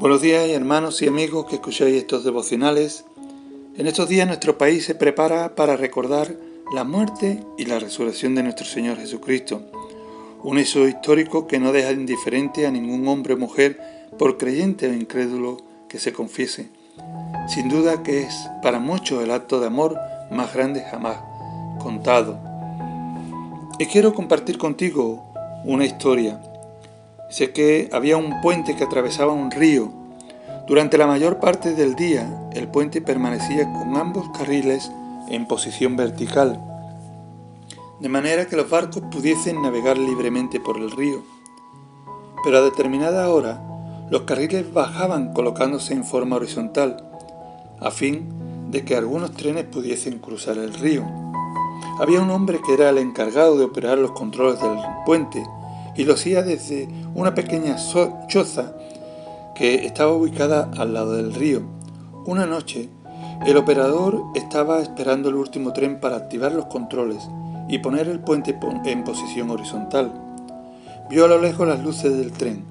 Buenos días hermanos y amigos que escucháis estos devocionales. En estos días nuestro país se prepara para recordar la muerte y la resurrección de nuestro Señor Jesucristo, un hecho histórico que no deja indiferente a ningún hombre o mujer, por creyente o incrédulo que se confiese. Sin duda que es para muchos el acto de amor más grande jamás contado. Y quiero compartir contigo una historia Sé que había un puente que atravesaba un río. Durante la mayor parte del día, el puente permanecía con ambos carriles en posición vertical, de manera que los barcos pudiesen navegar libremente por el río. Pero a determinada hora, los carriles bajaban colocándose en forma horizontal, a fin de que algunos trenes pudiesen cruzar el río. Había un hombre que era el encargado de operar los controles del puente, y lo hacía desde una pequeña choza que estaba ubicada al lado del río. Una noche, el operador estaba esperando el último tren para activar los controles y poner el puente en posición horizontal. Vio a lo lejos las luces del tren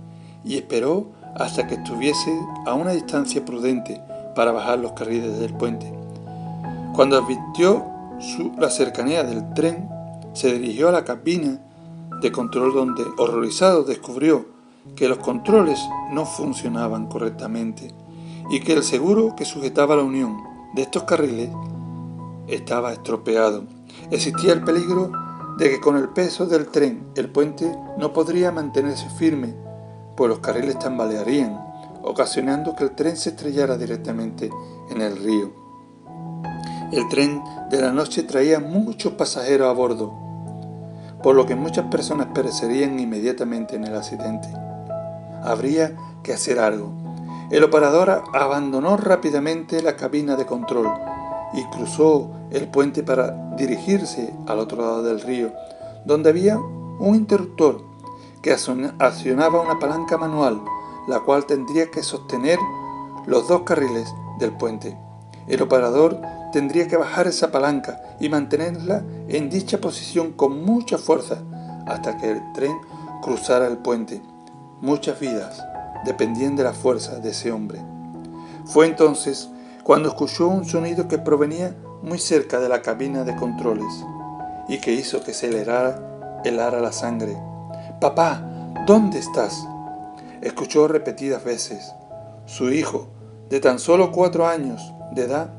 y esperó hasta que estuviese a una distancia prudente para bajar los carriles del puente. Cuando advirtió la cercanía del tren, se dirigió a la cabina de control donde, horrorizado, descubrió que los controles no funcionaban correctamente y que el seguro que sujetaba la unión de estos carriles estaba estropeado. Existía el peligro de que con el peso del tren el puente no podría mantenerse firme, pues los carriles tambalearían, ocasionando que el tren se estrellara directamente en el río. El tren de la noche traía muchos pasajeros a bordo por lo que muchas personas perecerían inmediatamente en el accidente. Habría que hacer algo. El operador abandonó rápidamente la cabina de control y cruzó el puente para dirigirse al otro lado del río, donde había un interruptor que accionaba una palanca manual, la cual tendría que sostener los dos carriles del puente. El operador tendría que bajar esa palanca y mantenerla en dicha posición con mucha fuerza hasta que el tren cruzara el puente. Muchas vidas dependían de la fuerza de ese hombre. Fue entonces cuando escuchó un sonido que provenía muy cerca de la cabina de controles y que hizo que se le helara la sangre. Papá, ¿dónde estás? Escuchó repetidas veces. Su hijo, de tan solo cuatro años de edad,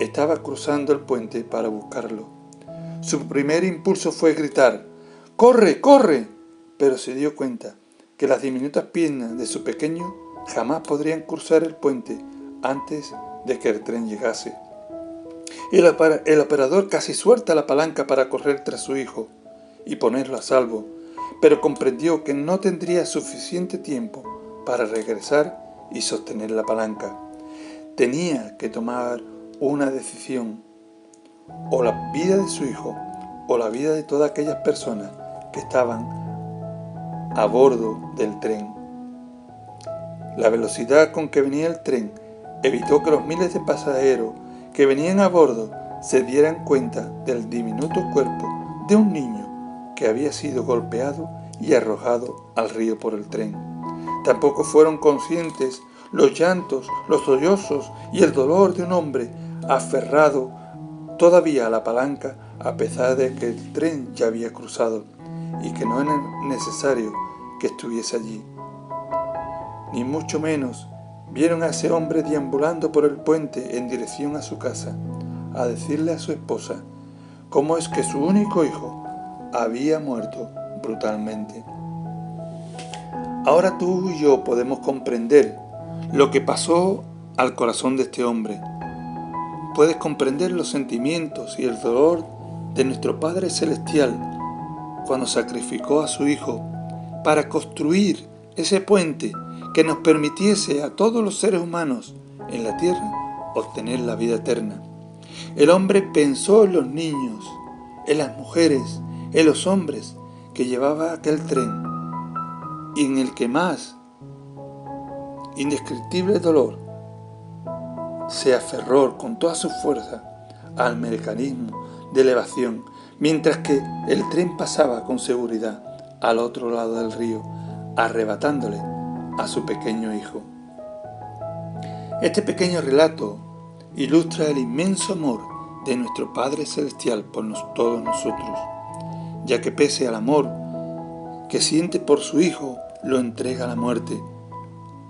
estaba cruzando el puente para buscarlo. Su primer impulso fue gritar, ¡Corre, corre! Pero se dio cuenta que las diminutas piernas de su pequeño jamás podrían cruzar el puente antes de que el tren llegase. El, el operador casi suelta la palanca para correr tras su hijo y ponerlo a salvo, pero comprendió que no tendría suficiente tiempo para regresar y sostener la palanca. Tenía que tomar una decisión, o la vida de su hijo, o la vida de todas aquellas personas que estaban a bordo del tren. La velocidad con que venía el tren evitó que los miles de pasajeros que venían a bordo se dieran cuenta del diminuto cuerpo de un niño que había sido golpeado y arrojado al río por el tren. Tampoco fueron conscientes los llantos, los sollozos y el dolor de un hombre aferrado todavía a la palanca a pesar de que el tren ya había cruzado y que no era necesario que estuviese allí. Ni mucho menos vieron a ese hombre deambulando por el puente en dirección a su casa, a decirle a su esposa cómo es que su único hijo había muerto brutalmente. Ahora tú y yo podemos comprender lo que pasó al corazón de este hombre puedes comprender los sentimientos y el dolor de nuestro Padre Celestial cuando sacrificó a su Hijo para construir ese puente que nos permitiese a todos los seres humanos en la tierra obtener la vida eterna. El hombre pensó en los niños, en las mujeres, en los hombres que llevaba aquel tren y en el que más indescriptible dolor se aferró con toda su fuerza al mecanismo de elevación, mientras que el tren pasaba con seguridad al otro lado del río, arrebatándole a su pequeño hijo. Este pequeño relato ilustra el inmenso amor de nuestro Padre Celestial por todos nosotros, ya que pese al amor que siente por su Hijo, lo entrega a la muerte,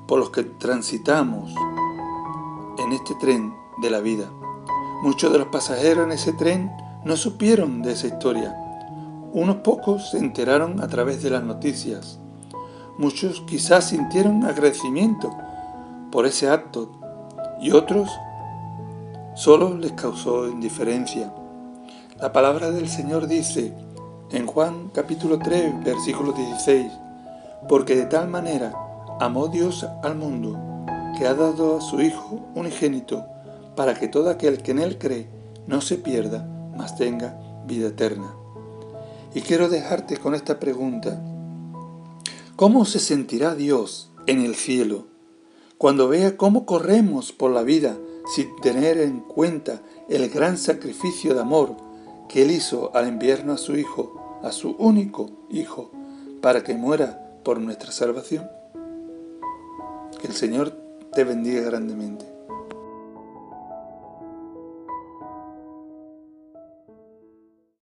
por los que transitamos en este tren de la vida. Muchos de los pasajeros en ese tren no supieron de esa historia. Unos pocos se enteraron a través de las noticias. Muchos quizás sintieron agradecimiento por ese acto y otros solo les causó indiferencia. La palabra del Señor dice en Juan capítulo 3 versículo 16, porque de tal manera amó Dios al mundo que ha dado a su Hijo unigénito para que todo aquel que en Él cree no se pierda, mas tenga vida eterna. Y quiero dejarte con esta pregunta. ¿Cómo se sentirá Dios en el cielo cuando vea cómo corremos por la vida sin tener en cuenta el gran sacrificio de amor que Él hizo al enviarnos a su Hijo, a su único Hijo, para que muera por nuestra salvación? Que el Señor te bendiga grandemente.